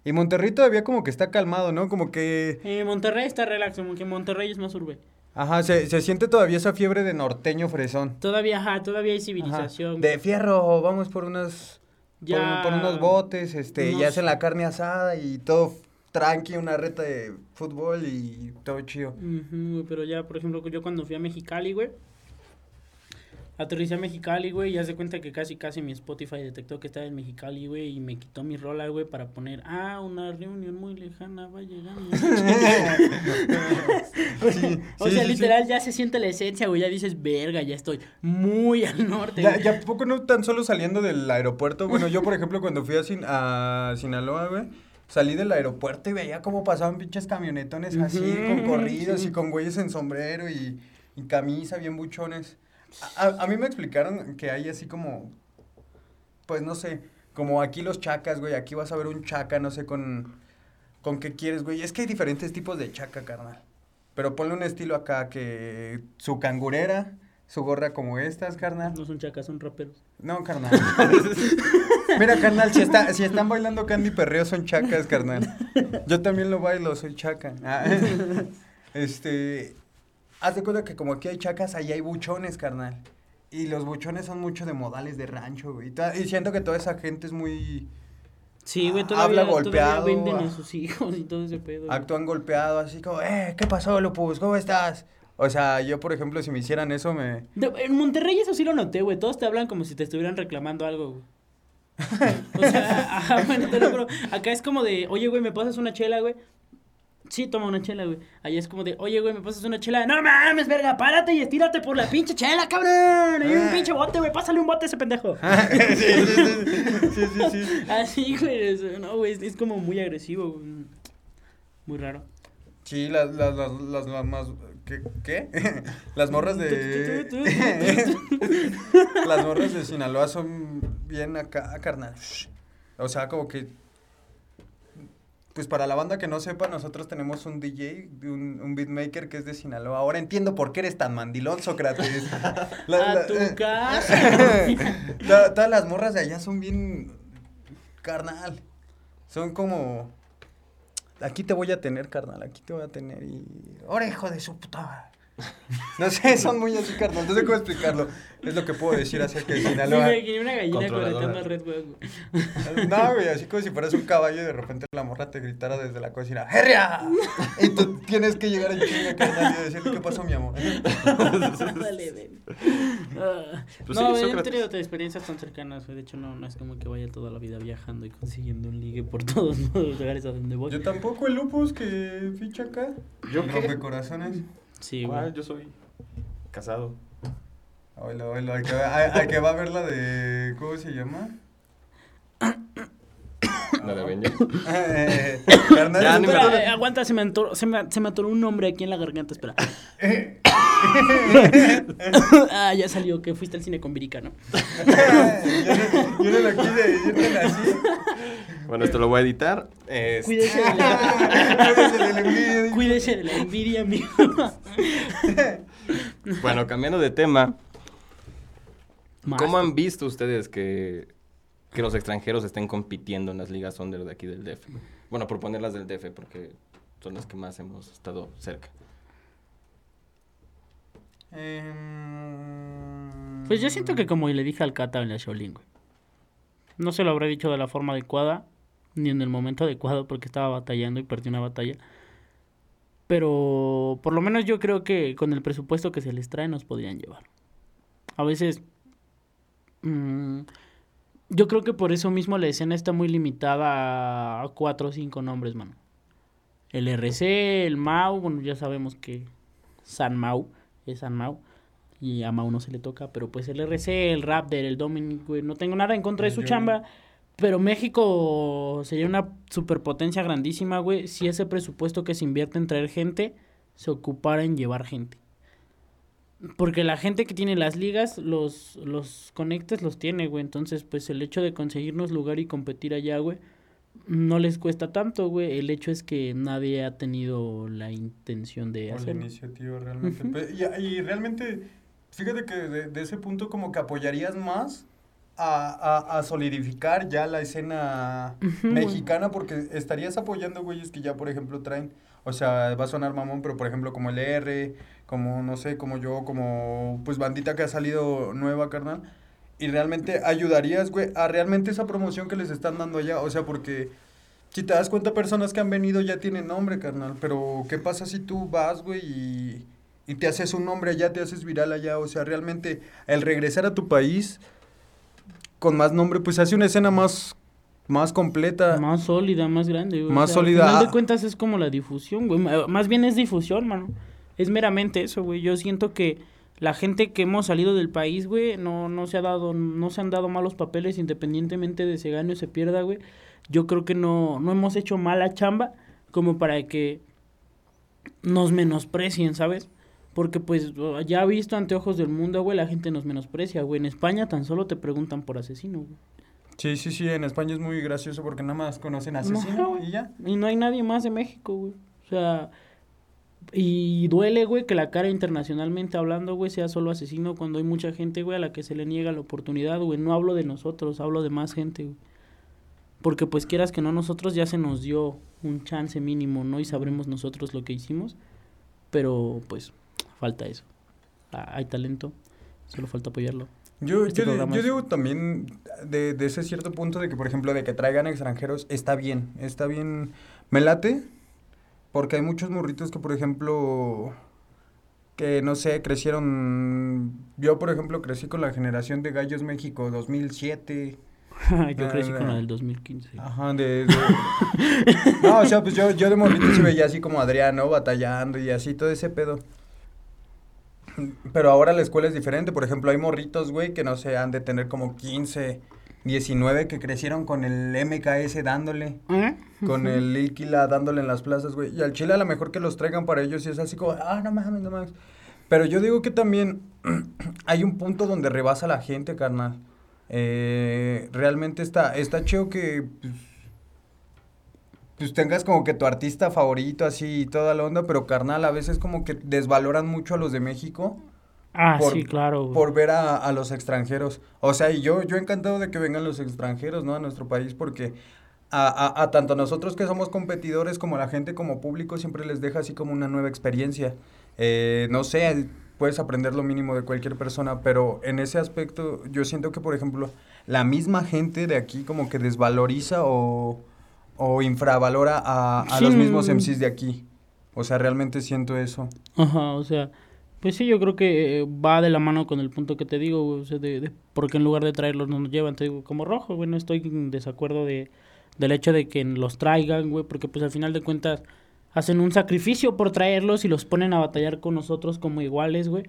Y Monterrey todavía como que está calmado, ¿no? Como que. Eh, Monterrey está relax, como que Monterrey es más urbe. Ajá, se, se siente todavía esa fiebre de norteño fresón. Todavía, ajá, todavía hay Ajá. civilización. De fierro, vamos por unos. Ya- Por, por unos botes, este, unos- y hacen la carne asada y todo tranqui, una reta de fútbol y todo chido. Pero ya, por ejemplo, yo cuando fui a Mexicali, güey. Aterricé a Mexicali, güey, y ya se cuenta que casi, casi mi Spotify detectó que estaba en Mexicali, güey, y me quitó mi rola, güey, para poner, ah, una reunión muy lejana va llegando. Sí, o sea, sí, sí. literal, ya se siente la esencia, güey, ya dices, verga, ya estoy muy al norte. Ya, güey". ya poco no tan solo saliendo del aeropuerto. Bueno, yo, por ejemplo, cuando fui a, Sin- a Sinaloa, güey, salí del aeropuerto y veía cómo pasaban pinches camionetones así, con corridos y con güeyes en sombrero y, y camisa bien buchones. A, a- mí me explicaron que hay así como, pues no sé, como aquí los chacas, güey, aquí vas a ver un chaca, no sé con, con qué quieres, güey. Es que hay diferentes tipos de chaca, carnal. Pero ponle un estilo acá que su cangurera, su gorra como estas, carnal. No son chacas, son raperos. No, carnal. Mira, carnal, si, está, si están bailando Candy Perreo son chacas, carnal. Yo también lo bailo, soy chaca. Ah, Este, haz de cuenta que como aquí hay chacas, ahí hay buchones, carnal. Y los buchones son mucho de modales de rancho, güey. Y siento que toda esa gente es muy... Sí, güey, Ah, todavía, habla golpeado, todavía venden a ah. sus hijos y todo ese pedo. güey. Actúan golpeado, así como, eh, ¿qué pasó, Lupus? ¿Cómo estás? O sea, yo, por ejemplo, si me hicieran eso, me... En Monterrey eso sí lo noté, güey. Todos te hablan como si te estuvieran reclamando algo, güey. o sea, ajá, bueno, te lo juro. Acá es como de, oye, güey, ¿me pasas una chela, güey? Sí, toma una chela, güey. Allá es como de, oye, güey, ¿me pasas una chela? No mames, verga, párate y estírate por la pinche chela, cabrón. Hay un pinche bote, güey, pásale un bote a ese pendejo. sí, sí, sí, sí, sí, sí. Así, güey, es- no, güey, es, es como muy agresivo, güey. Muy raro. Sí, las, las, las, las, las más... ¿Qué? ¿Qué? Las morras de... las morras de Sinaloa son bien acá, carnal. O sea, como que... pues para la banda que no sepa, nosotros tenemos un DJ, un, un beatmaker que es de Sinaloa. Ahora entiendo por qué eres tan mandilón, Sócrates. La- A la- tu eh, casa. to- Todas las morras de allá son bien carnal. Son como aquí te voy a tener, carnal, aquí te voy a tener y hijo de su puta. No sé, son muy así, carnal. No sé cómo explicarlo. Es lo que puedo decir acerca de Me Sinaloa. imaginé una gallina correteando a Red Bull. No, güey, así como si fueras un caballo y de repente la morra te gritara desde la cocina, ¡Herria! Y tú tienes que llegar chinga, carnal, y decirle, ¿qué pasó, mi amor? Dale, ven. Ah, Pues no, sí, yo he tenido experiencias tan cercanas. De hecho, no, no es como que vaya toda la vida viajando y consiguiendo un ligue por todos los lugares a donde voy. Yo tampoco, el lupus que ficha acá. ¿Yo El qué? Sí, ¿Cuál? güey. Yo soy casado. Oilo, oilo, al que, al que va a ver la de, ¿cómo se llama? La de Avenger. Eh, carnal, Ya, es ni un me- Espera, pedo- eh, aguanta, se me, atoró, se, me, se me atoró un nombre aquí en la garganta, espera. ah, ya salió, que fuiste al cine con Virica, ¿no? yo, no, yo no lo quise, yo no nací. Bueno, esto lo voy a editar. Este, Cuídese de la, Cuídese de la envidia. cuídese de la envidia, amigo. Bueno, cambiando de tema, Más. ¿cómo han visto ustedes que, que los extranjeros estén compitiendo en las ligas under de aquí del DF? Bueno, por ponerlas del DF, porque son las que más hemos estado cerca. Em, Pues yo siento que como le dije al Cata en la Shaolin. No se lo habré dicho de la forma adecuada, ni en el momento adecuado, porque estaba batallando y perdí una batalla. Pero por lo menos yo creo que con el presupuesto que se les trae nos podrían llevar. A veces... mm, yo creo que por eso mismo la escena está muy limitada a cuatro o cinco nombres, mano. El RC, el Mau, bueno, ya sabemos que San Mau es San Mau. Y a Mau no se le toca, pero pues el RC, el Raptor, el Dominic, güey, no tengo nada en contra de El su chamba. Pero México sería una superpotencia grandísima, güey, si ese presupuesto que se invierte en traer gente se ocupara en llevar gente. Porque la gente que tiene las ligas, los, los conectes los tiene, güey. Entonces, pues el hecho de conseguirnos lugar y competir allá, güey, no les cuesta tanto, güey. El hecho es que nadie ha tenido la intención de o la iniciativa realmente. Y, y realmente, fíjate que de, de ese punto como que apoyarías más a, a, a solidificar ya la escena mexicana porque estarías apoyando güeyes que ya, por ejemplo, traen, o sea, va a sonar mamón, pero por ejemplo como el R, como, no sé, como yo, como pues bandita que ha salido nueva, carnal. Y realmente ayudarías, güey, a realmente esa promoción que les están dando allá. O sea, porque si te das cuenta, personas que han venido ya tienen nombre, carnal. Pero, ¿qué pasa si tú vas, güey, y, y te haces un nombre allá, te haces viral allá? O sea, realmente, el regresar a tu país con más nombre, pues hace una escena más, más completa. Más sólida, más grande, güey. Más Al sólida. final Ah. de cuentas es como la difusión, güey. Más bien es difusión, mano. Es meramente eso, güey. Yo siento que la gente que hemos salido del país, güey, no, no se ha dado, no se han dado malos papeles independientemente de se gane o se pierda, güey. Yo creo que no, no hemos hecho mala chamba como para que nos menosprecien, ¿sabes? Porque pues ya visto ante ojos del mundo, güey, la gente nos menosprecia, güey. En España tan solo te preguntan por asesino, güey. Sí, sí, sí, en España es muy gracioso porque nada más conocen asesino y ya. Y no hay nadie más de México, güey. O sea, y duele, güey, que la cara internacionalmente hablando, güey, sea solo asesino cuando hay mucha gente, güey, a la que se le niega la oportunidad, güey. No hablo de nosotros, hablo de más gente, güey. Porque pues quieras que no, nosotros ya se nos dio un chance mínimo, ¿no? Y sabremos nosotros lo que hicimos. Pero pues falta eso. Ah, hay talento, solo falta apoyarlo. Yo, Este yo, yo digo también de, de ese cierto punto de que, por ejemplo, de que traigan extranjeros, está bien, está bien, me late, porque hay muchos morritos que, por ejemplo, que, no sé, crecieron, yo, por ejemplo, crecí con la generación de Gallos México 2007, Yo crecí con la del 2015. ajá, de... de- no, o sea, pues yo, yo de morrito se veía así como Adriano batallando y así, todo ese pedo. Pero ahora la escuela es diferente. Por ejemplo, hay morritos, güey, que no sé, han de tener como 15, 19, que crecieron con el MKS dándole, ¿Eh? con el Ilquila dándole en las plazas, güey. Y al Chile a lo mejor que los traigan para ellos y es así como, ah, no mames, no mames. Pero yo digo que también hay un punto donde rebasa la gente, carnal. Eh, realmente está, está chido que, pues, pues tengas como que tu artista favorito así y toda la onda, pero carnal, a veces como que desvaloran mucho a los de México. Ah, por- sí, claro. Por ver a, a los extranjeros. O sea, y yo, yo encantado de que vengan los extranjeros, ¿no? A nuestro país, porque a, a, a tanto nosotros que somos competidores como la gente como público siempre les deja así como una nueva experiencia. Eh, no sé, puedes aprender lo mínimo de cualquier persona, pero en ese aspecto yo siento que, por ejemplo, la misma gente de aquí como que desvaloriza o, o infravalora a, a Sí, los mismos. MCs de aquí. O sea, realmente siento eso. Ajá, o sea, pues sí, yo creo que eh, va de la mano con el punto que te digo, güey, o sea, de, de- porque en lugar de traerlos no nos llevan, te digo, como rojo, güey, no estoy en desacuerdo de, del hecho de que los traigan, güey, porque pues al final de cuentas hacen un sacrificio por traerlos y los ponen a batallar con nosotros como iguales, güey.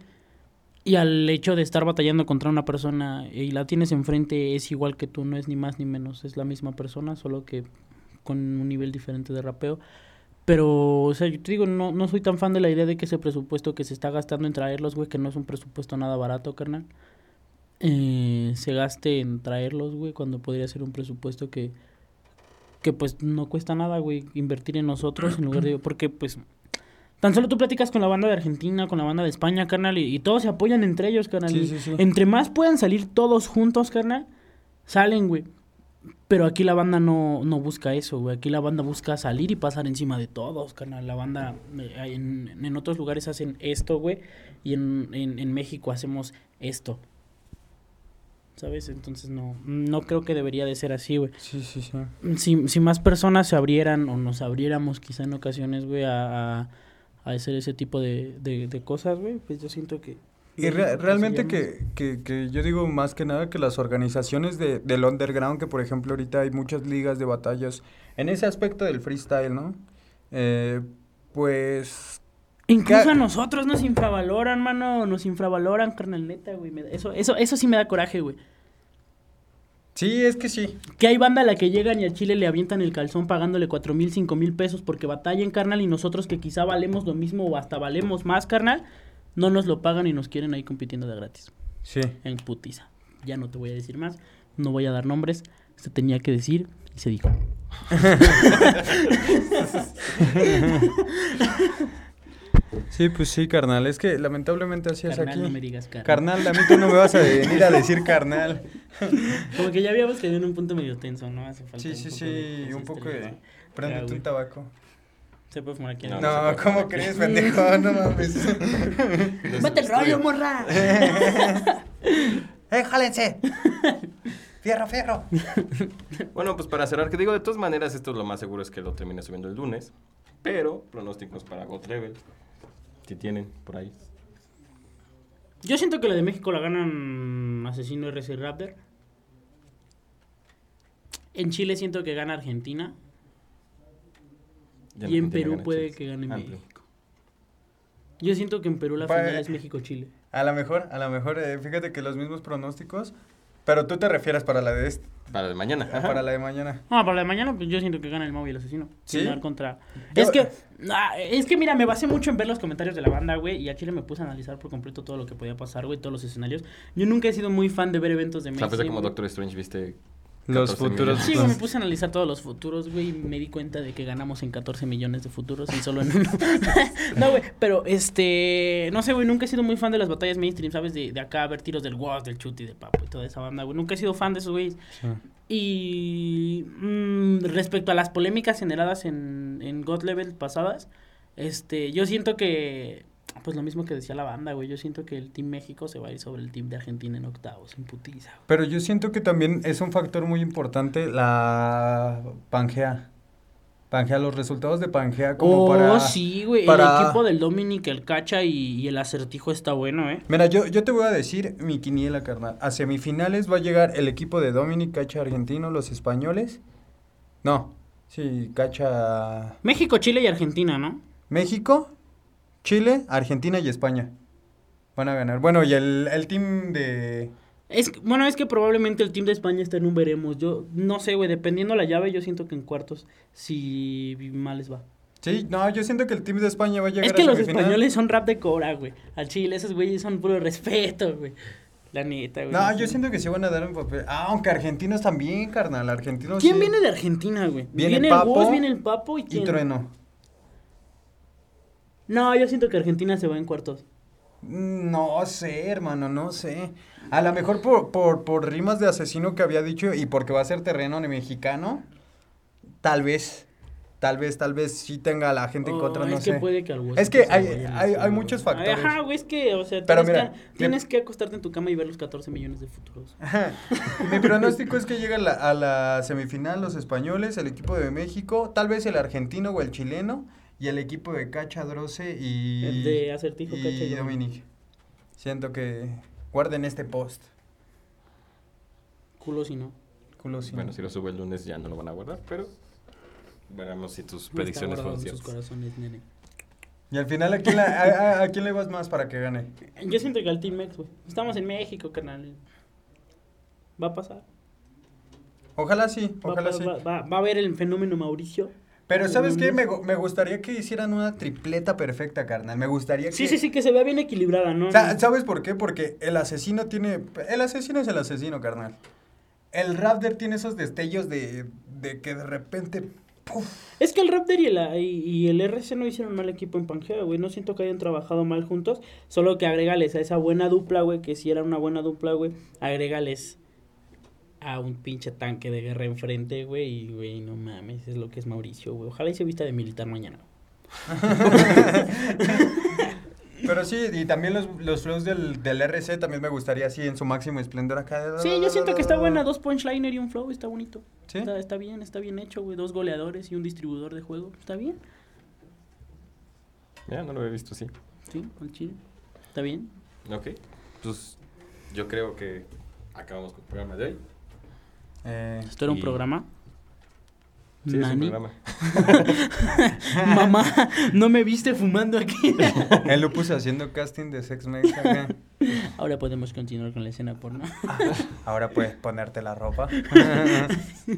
Y al hecho de estar batallando contra una persona y la tienes enfrente es igual que tú, no es ni más ni menos, es la misma persona, solo que con un nivel diferente de rapeo. Pero, o sea, yo te digo, no, no soy tan fan de la idea de que ese presupuesto que se está gastando en traerlos, güey, que no es un presupuesto nada barato, carnal, eh, se gaste en traerlos, güey, cuando podría ser un presupuesto que, que pues no cuesta nada, güey, invertir en nosotros en lugar de... Porque, pues, tan solo tú platicas con la banda de Argentina, con la banda de España, carnal, y, y todos se apoyan entre ellos, carnal. Sí, sí, sí. Entre más puedan salir todos juntos, carnal, salen, güey. Pero aquí la banda no, no busca eso, güey. Aquí la banda busca salir y pasar encima de todos, carnal. La banda eh, en, en otros lugares hacen esto, güey. Y en, en, en México hacemos esto. ¿Sabes? Entonces no, no creo que debería de ser así, güey. Sí, sí, sí. Si, si más personas se abrieran o nos abriéramos quizá en ocasiones, güey, a, a, a hacer ese tipo de, de, de cosas, güey, pues yo siento que... Y re- realmente que, que, que yo digo más que nada que las organizaciones de, del underground, que por ejemplo ahorita hay muchas ligas de batallas en ese aspecto del freestyle, ¿no? Eh, pues... Incluso a nosotros nos infravaloran, mano, nos infravaloran, carnal, neta, güey. Eso, eso, eso sí me da coraje, güey. Sí, es que sí. Que hay banda a la que llegan y al Chile le avientan el calzón pagándole cuatro mil, cinco mil pesos porque batallen, carnal, y nosotros que quizá valemos lo mismo o hasta valemos más, carnal, no nos lo pagan y nos quieren ahí compitiendo de gratis. Sí. En putiza. Ya no te voy a decir más, no voy a dar nombres, se tenía que decir y se dijo. Sí, pues sí, carnal. Es que lamentablemente así es aquí. no me digas carnal. Carnal, a mí tú no me vas a venir a decir carnal. Como que ya habíamos quedado en un punto medio tenso, ¿no? Hace falta Sí, sí, sí, un poco de... güey. un tabaco. Se puede fumar aquí en No, el- no No. ¿cómo crees, pendejo? No mames. ¡Vete el rollo, morra! ¡Eh, jálense! ¡Fierro, fierro! Bueno, pues para cerrar, que digo, de todas maneras, esto es lo más seguro es que lo termine subiendo el lunes. Pero, pronósticos para God Level. Si tienen por ahí. Yo siento que la de México la ganan Asesino RC Raptor. En Chile siento que gana Argentina. Y en Perú puede Chile. que gane Amplio. México. Yo siento que en Perú la Pa- final es México-Chile. A lo mejor, a lo mejor, eh, fíjate que los mismos pronósticos, pero tú te refieres para la de este, Para el de mañana. ajá. para la de mañana. No, para la de mañana, pues yo siento que gana el móvil asesino. ¿Sí? Contra. Yo- Es que, ah, es que mira, me basé mucho en ver los comentarios de la banda, güey. Y a Chile me puse a analizar por completo todo lo que podía pasar, güey, todos los escenarios. Yo nunca he sido muy fan de ver eventos de O sea, como. Doctor Strange, viste. Los 14 futuros- millones. Sí, güey, me puse a analizar todos los futuros, güey, y me di cuenta de que ganamos en 14 millones de futuros y solo en uno. no, güey, pero este, no sé, güey, nunca he sido muy fan de las batallas mainstream, ¿sabes? De, de acá ver tiros del Woz, del Chuti, del Papo y toda esa banda, güey. Nunca he sido fan de esos güeyes. Y mm, respecto a las polémicas generadas en, en God Level pasadas, este, yo siento que, pues lo mismo que decía la banda, güey, yo siento que el Team México se va a ir sobre el Team de Argentina en octavos, en putiza, güey. Pero yo siento que también es un factor muy importante la Pangea. Pangea, los resultados de Pangea como oh, para... sí, güey. para- El equipo del Dominic, el Cacha y, y el acertijo está bueno, ¿eh? Mira, yo, yo te voy a decir mi quiniela, carnal. A semifinales va a llegar el equipo de Dominic, Cacha Argentino, los españoles. No, sí, Cacha... México, Chile y Argentina, ¿no? México, Chile, Argentina y España. Van a ganar. Bueno, y el, el team de... Es, bueno, es que probablemente el team de España está en un veremos. Yo no sé, güey, dependiendo la llave, yo siento que en cuartos si mal les va. Sí, no, yo siento que el team de España va a llegar Es que a los semifinal. españoles son rap de cora, güey. Al Chile, esos güeyes son puro respeto, güey. La neta, güey. No, yo siento que sí van a dar un papel. Ah, aunque argentinos también, carnal. Argentinos ¿Quién sí. viene de Argentina, güey? Viene el Papo viene el Papo y Y quién. Trueno. No, yo siento que Argentina se va en cuartos. No sé, hermano, no sé. A lo mejor por, por, por rimas de asesino que había dicho y porque va a ser terreno mexicano, tal vez, tal vez, tal vez sí tenga a la gente en Oh, contra, no es sé. que puede que Es que hay- hay- hay muchos factores. Ajá, güey, es que, o sea, Pero tienes, mira, que, tienes que acostarte en tu cama y ver los 14 millones de futuros. Ajá. Mi pronóstico es que llega la, a la semifinal los españoles, el equipo de México, tal vez el argentino o el chileno y el equipo de Cacha, Droce y, El de Acertijo, y Cacha y Dominic. Siento que guarden este post. Culo si no. Culo sí. Bueno, si lo sube el lunes ya no lo van a guardar, pero veremos si tus predicciones fueron ciertas. corazones, nene. Y al final, ¿a quién, la- a, a- a quién le vas más para que gane? Yo siento que al Team Mex, güey. Estamos en México, carnal. Va a pasar. Ojalá sí, ojalá va- sí. va- va- va a haber el fenómeno Mauricio. Pero ¿sabes qué? Ujú. Me, me gustaría que hicieran una tripleta perfecta, carnal. Me gustaría que... Sí, sí, sí, que se vea bien equilibrada, ¿no? Sa- ¿Sabes por qué? Porque el asesino tiene... El asesino es el asesino, carnal. El Raptor tiene esos destellos de, de que de repente... ¡puf! Es que el Raptor y el, y, y el RC no hicieron mal equipo en Pangea, güey. No siento que hayan trabajado mal juntos. Solo que agrégales a esa buena dupla, güey, que si era una buena dupla, güey. Agrégales a un pinche tanque de guerra enfrente, güey. Y, güey, no mames, es lo que es Mauricio, güey. Ojalá y se vista de militar mañana. Pero sí, y también los, los flows del, del RC también me gustaría así en su máximo esplendor acá. Sí, yo siento que está buena. Dos punchliner y un flow, está bonito. ¿Sí? Está, está bien, está bien hecho, güey. Dos goleadores y un distribuidor de juego. Está bien. Ya, no lo había visto así. Sí, al chile. Está bien. Ok, pues yo creo que acabamos con el programa de hoy. Eh, Esto era un programa. Sí, es un programa. Mamá, no me viste fumando aquí. el Lupus haciendo casting de Sex Mex acá. Ahora podemos continuar con la escena porno. Ahora puedes ponerte la ropa.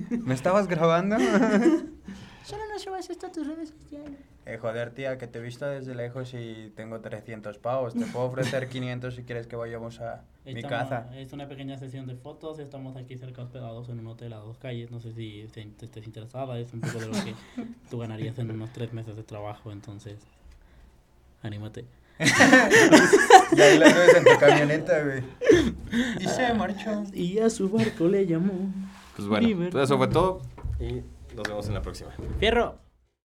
¿Me estabas grabando? Solo no subas esto a tus redes sociales. Eh, joder, tía, que te he visto desde lejos y tengo 300 pavos. Te puedo ofrecer 500 si quieres que vayamos a mi Estamos- casa. Es una pequeña sesión de fotos. Estamos aquí cerca hospedados en un hotel a dos calles. No sé si te, te estés interesada. Es un poco de lo que tú ganarías en unos tres meses de trabajo. Entonces, anímate. Y ahí la ves en tu camioneta, güey. Y se marchó. Y a su barco le llamó. Pues bueno, pues eso fue todo y nos vemos en la próxima. ¡Fierro!